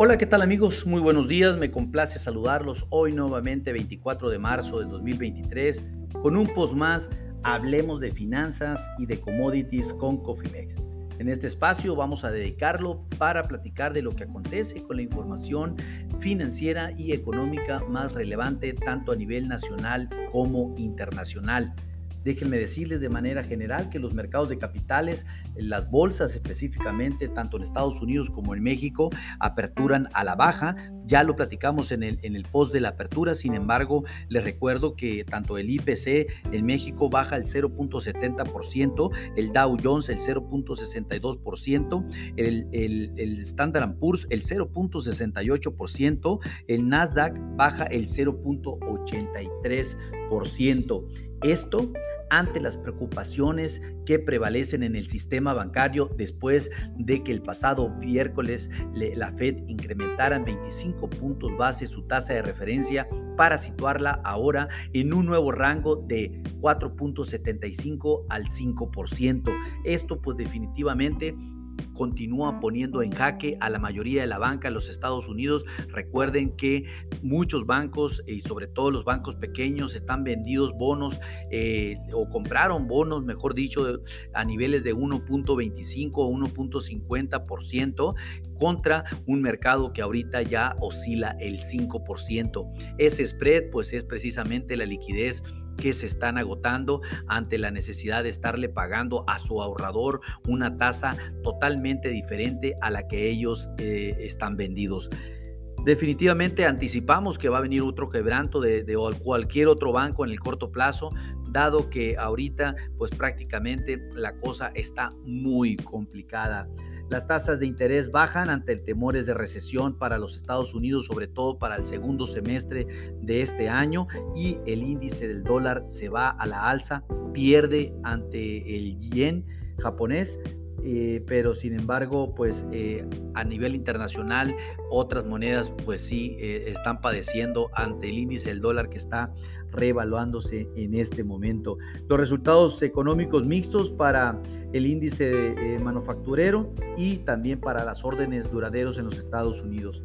Hola, ¿qué tal amigos? Muy buenos días, me complace saludarlos hoy nuevamente 24 de marzo del 2023 con un post más, hablemos de finanzas y de commodities con Cofimex. En este espacio vamos a dedicarlo para platicar de lo que acontece con la información financiera y económica más relevante tanto a nivel nacional como internacional. Déjenme decirles de manera general que los mercados de capitales, las bolsas específicamente, tanto en Estados Unidos como en México, aperturan a la baja. Ya lo platicamos en el, en el post de la apertura, sin embargo, les recuerdo que tanto el IPC en México baja el 0.70%, el Dow Jones el 0.62%, el, el, el Standard Poor's el 0.68%, el Nasdaq baja el 0.83%. Esto ante las preocupaciones que prevalecen en el sistema bancario después de que el pasado miércoles la Fed incrementara en 25 puntos base su tasa de referencia para situarla ahora en un nuevo rango de 4.75 al 5%. Esto pues definitivamente continúa poniendo en jaque a la mayoría de la banca en los Estados Unidos. Recuerden que muchos bancos y sobre todo los bancos pequeños están vendidos bonos eh, o compraron bonos, mejor dicho, a niveles de 1.25 o 1.50% contra un mercado que ahorita ya oscila el 5%. Ese spread pues es precisamente la liquidez que se están agotando ante la necesidad de estarle pagando a su ahorrador una tasa totalmente diferente a la que ellos eh, están vendidos. Definitivamente anticipamos que va a venir otro quebranto de, de, cualquier otro banco en el corto plazo, dado que ahorita pues prácticamente la cosa está muy complicada. Las tasas de interés bajan ante el temores de recesión para los Estados Unidos, sobre todo para el segundo semestre de este año, y el índice del dólar se va a la alza, pierde ante el yen japonés, eh, pero sin embargo, pues eh, a nivel internacional, otras monedas pues sí eh, están padeciendo ante el índice del dólar que está reevaluándose en este momento. Los resultados económicos mixtos para el índice manufacturero y también para las órdenes duraderos en los Estados Unidos.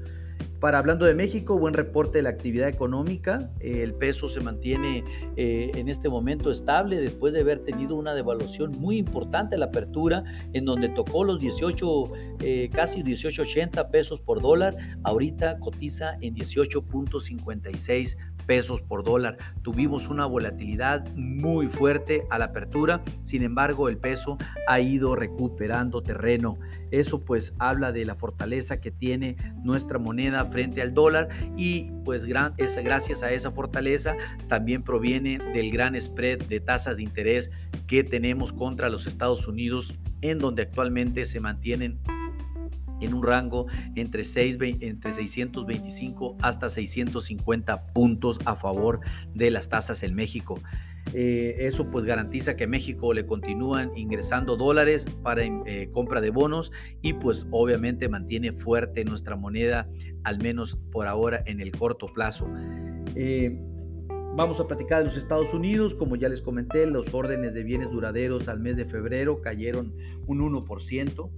Para hablando de México, buen reporte de la actividad económica. el peso se mantiene eh, en este momento estable después de haber tenido una devaluación muy importante la apertura, en donde tocó los 18, eh, casi 18.80 pesos por dólar. Ahorita cotiza en 18.56 pesos por dólar. Tuvimos una volatilidad muy fuerte a la apertura, sin embargo el peso ha ido recuperando terreno. Eso pues habla de la fortaleza que tiene nuestra moneda frente al dólar y pues es, gracias a esa fortaleza también proviene del gran spread de tasas de interés que tenemos contra los Estados Unidos en donde actualmente se mantienen en un rango entre, 6, entre 625 hasta 650 puntos a favor de las tasas en México. Eh, eso pues garantiza que México le continúan ingresando dólares para eh, compra de bonos y pues obviamente mantiene fuerte nuestra moneda, al menos por ahora en el corto plazo. Eh, vamos a platicar de los Estados Unidos, como ya les comenté, los órdenes de bienes duraderos al mes de febrero cayeron un 1%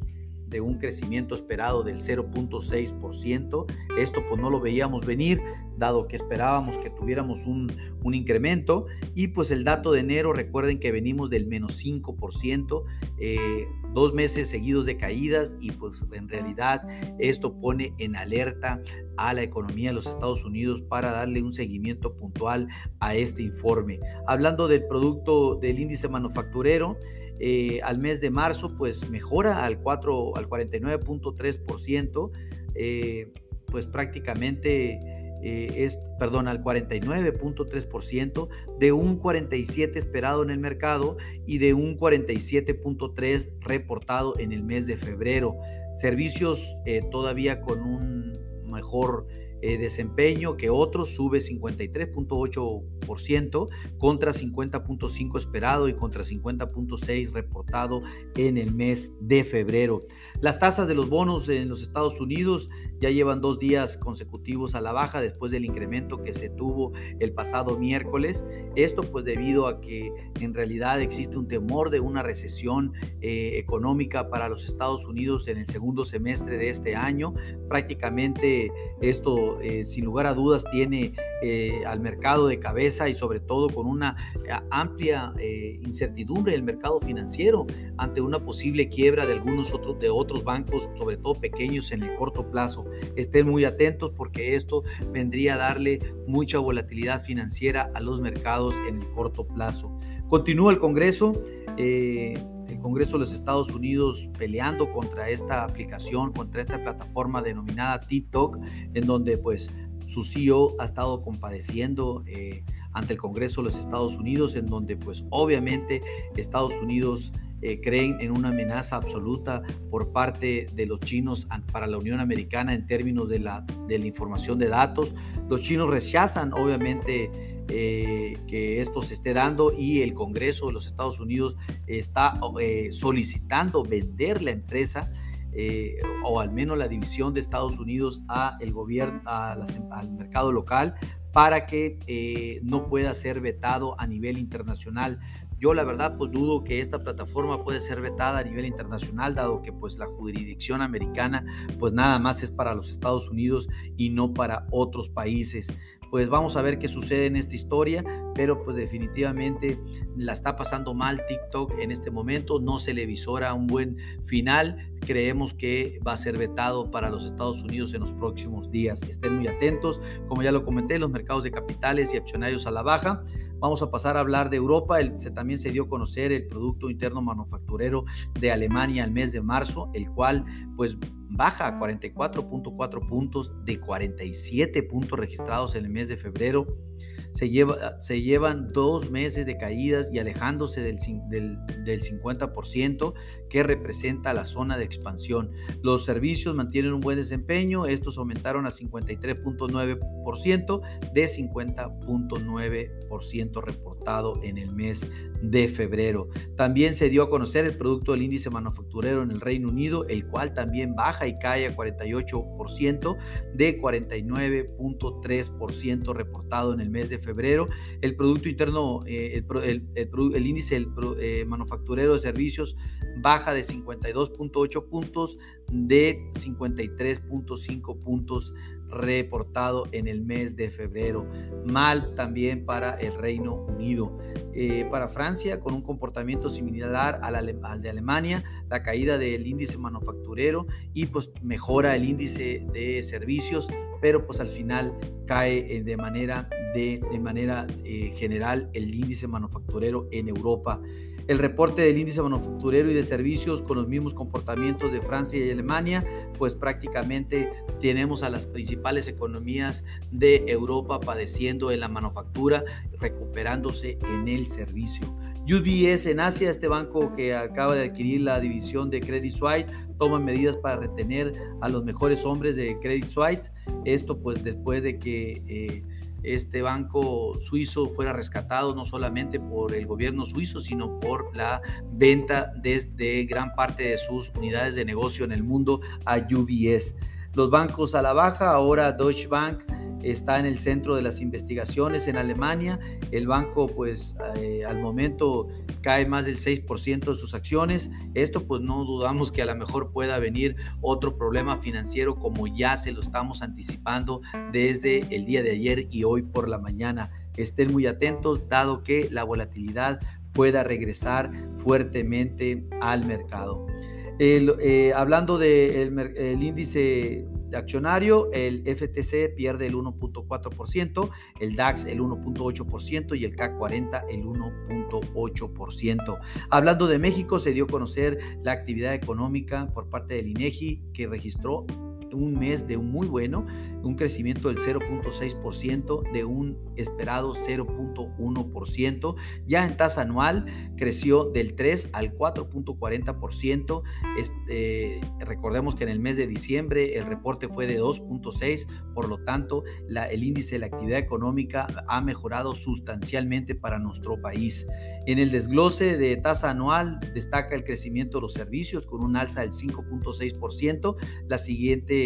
de un crecimiento esperado del 0.6%. Esto pues no lo veíamos venir, dado que esperábamos que tuviéramos un, un, incremento. Y pues el dato de enero, recuerden que venimos del menos 5%, eh, dos meses seguidos de caídas y pues en realidad esto pone en alerta a la economía de los Estados Unidos para darle un seguimiento puntual a este informe. Hablando del producto del índice manufacturero, eh, al mes de marzo, pues mejora al, 4, al 49.3%, eh, pues prácticamente eh, es, perdón, al 49.3% de un 47 esperado en el mercado y de un 47.3 reportado en el mes de febrero. Servicios todavía con un mejor eh, desempeño que otros, sube 53.8% contra 50.5 esperado y contra 50.6 reportado en el mes de febrero. Las tasas de los bonos en los Estados Unidos ya llevan dos días consecutivos a la baja después del incremento que se tuvo el pasado miércoles. Esto pues debido a que en realidad existe un temor de una recesión eh, económica para los Estados Unidos en el segundo semestre de este año. Prácticamente esto eh, sin lugar a dudas tiene eh, al mercado de cabeza y sobre todo con una amplia incertidumbre del mercado financiero ante una posible quiebra de algunos otros de otros bancos, sobre todo pequeños en el corto plazo. Estén muy atentos porque esto vendría a darle mucha volatilidad financiera a los mercados en el corto plazo. Continúa el Congreso. Eh, el Congreso de los Estados Unidos peleando contra esta aplicación, contra esta plataforma denominada TikTok, en donde pues su CEO ha estado compadeciendo eh, ante el Congreso de los Estados Unidos, en donde pues obviamente Estados Unidos eh, creen en una amenaza absoluta por parte de los chinos para la Unión Americana en términos de la, de la información de datos. Los chinos rechazan obviamente eh, que esto se esté dando y el Congreso de los Estados Unidos está eh, solicitando vender la empresa. o al menos la división de Estados Unidos a el gobierno, al mercado local para que no pueda ser vetado a nivel internacional. Yo la verdad pues dudo que esta plataforma puede ser vetada a nivel internacional dado que pues la jurisdicción americana pues nada más es para los Estados Unidos y no para otros países. Pues vamos a ver qué sucede en esta historia, pero pues definitivamente la está pasando mal TikTok en este momento, no se le visora un buen final, creemos que va a ser vetado para los Estados Unidos en los próximos días. Estén muy atentos, como ya lo comenté, los mercados de capitales y accionarios a la baja. Vamos a pasar a hablar de Europa. se, también se dio a conocer el Producto Interno Manufacturero de Alemania al mes de marzo, el cual pues baja a 44.4 puntos de 47 puntos registrados en el mes de febrero se, lleva, se llevan dos meses de caídas y alejándose del, del, del 50% que representa la zona de expansión. Los servicios mantienen un buen desempeño, estos aumentaron a 53.9% de 50.9% reportado en el mes de febrero. También se dio a conocer el producto del índice manufacturero en el Reino Unido, el cual también baja y cae a 48% de 49.3% reportado en el mes de febrero. El Producto Interno, eh, el, índice eh, manufacturero de servicios baja de 52.8 puntos de 53.5 puntos reportado en el mes de febrero. Mal también para el Reino Unido. Eh, para Francia, con un comportamiento similar al, al, de Alemania, la caída del índice manufacturero y pues mejora el índice de servicios, pero pues al final cae eh, de manera, de manera eh, general el índice manufacturero en Europa el reporte del índice manufacturero y de servicios con los mismos comportamientos de Francia y Alemania, pues prácticamente tenemos a las principales economías de Europa padeciendo en la manufactura, recuperándose en el servicio. UBS en Asia, este banco que acaba de adquirir la división de Credit Suisse, toma medidas para retener a los mejores hombres de Credit Suisse. Esto pues después de que... Eh, este banco suizo fuera rescatado no solamente por el gobierno suizo, sino por la venta de, gran parte de sus unidades de negocio en el mundo a UBS. Los bancos a la baja, ahora Deutsche Bank está en el centro de las investigaciones en Alemania. El banco, pues, eh, al momento cae más del 6% de sus acciones. Esto, pues, no dudamos que a lo mejor pueda venir otro problema financiero como ya se lo estamos anticipando desde el día de ayer y hoy por la mañana. Estén muy atentos, dado que la volatilidad pueda regresar fuertemente al mercado. Eh, hablando del índice accionario, el FTC pierde el 1.4%, el DAX el 1.8% y el CAC 40 el 1.8%. Hablando de México, se dio a conocer la actividad económica por parte del INEGI que registró un mes de un muy bueno, un crecimiento del 0.6% de un esperado 0.1%. Ya en tasa anual creció del 3 al 4.40%. Eh, recordemos que en el mes de diciembre el reporte fue de 2.6, por lo tanto el índice de la actividad económica ha mejorado sustancialmente para nuestro país. En el desglose de tasa anual destaca el crecimiento de los servicios con un alza del 5.6%. La siguiente,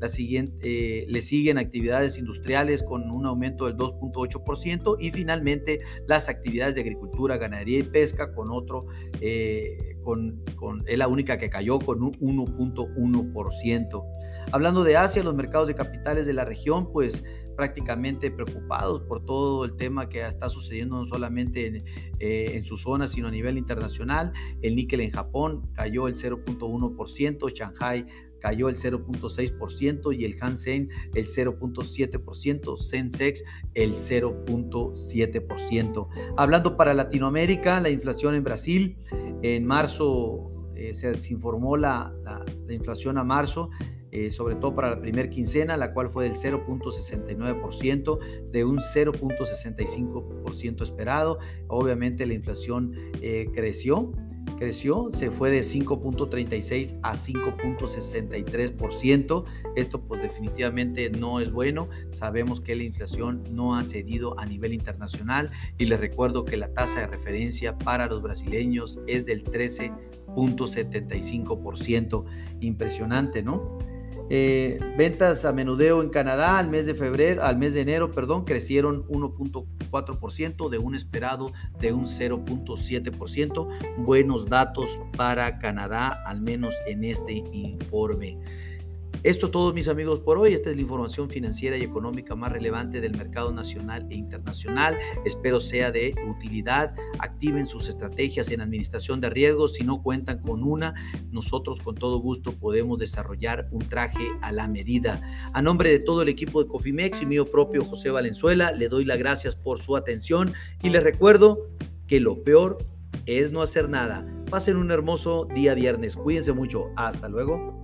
la eh, le siguen actividades industriales con un aumento del 2.8% y finalmente las actividades de agricultura, ganadería y pesca con otro, eh, con, con, es la única que cayó con un 1.1%. Hablando de Asia, los mercados de capitales de la región, pues prácticamente preocupados por todo el tema que está sucediendo no solamente en, eh, en su zona, sino a nivel internacional. El níquel en Japón cayó el 0.1%, Shanghai cayó el 0.6% y el Hansen el 0.7%, Sensex el 0.7%. Hablando para Latinoamérica, la inflación en Brasil en marzo eh, se informó la, la, la inflación a marzo eh, sobre todo para la primera quincena, la cual fue del 0.69%, de un 0.65% esperado. Obviamente la inflación eh, creció, creció, se fue de 5.36 a 5.63%. Esto pues definitivamente no es bueno. Sabemos que la inflación no ha cedido a nivel internacional y les recuerdo que la tasa de referencia para los brasileños es del 13.75%. Impresionante, ¿no? Eh, ventas a menudeo en Canadá al mes de febrero, al mes de enero, perdón, crecieron 1.4% de un esperado de un 0.7%. Buenos datos para Canadá, al menos en este informe. Esto es todo mis amigos por hoy. Esta es la información financiera y económica más relevante del mercado nacional e internacional. Espero sea de utilidad. Activen sus estrategias en administración de riesgos. Si no cuentan con una, nosotros con todo gusto podemos desarrollar un traje a la medida. A nombre de todo el equipo de Cofimex y mío propio José Valenzuela, le doy las gracias por su atención y les recuerdo que lo peor es no hacer nada. Pasen un hermoso día viernes. Cuídense mucho. Hasta luego.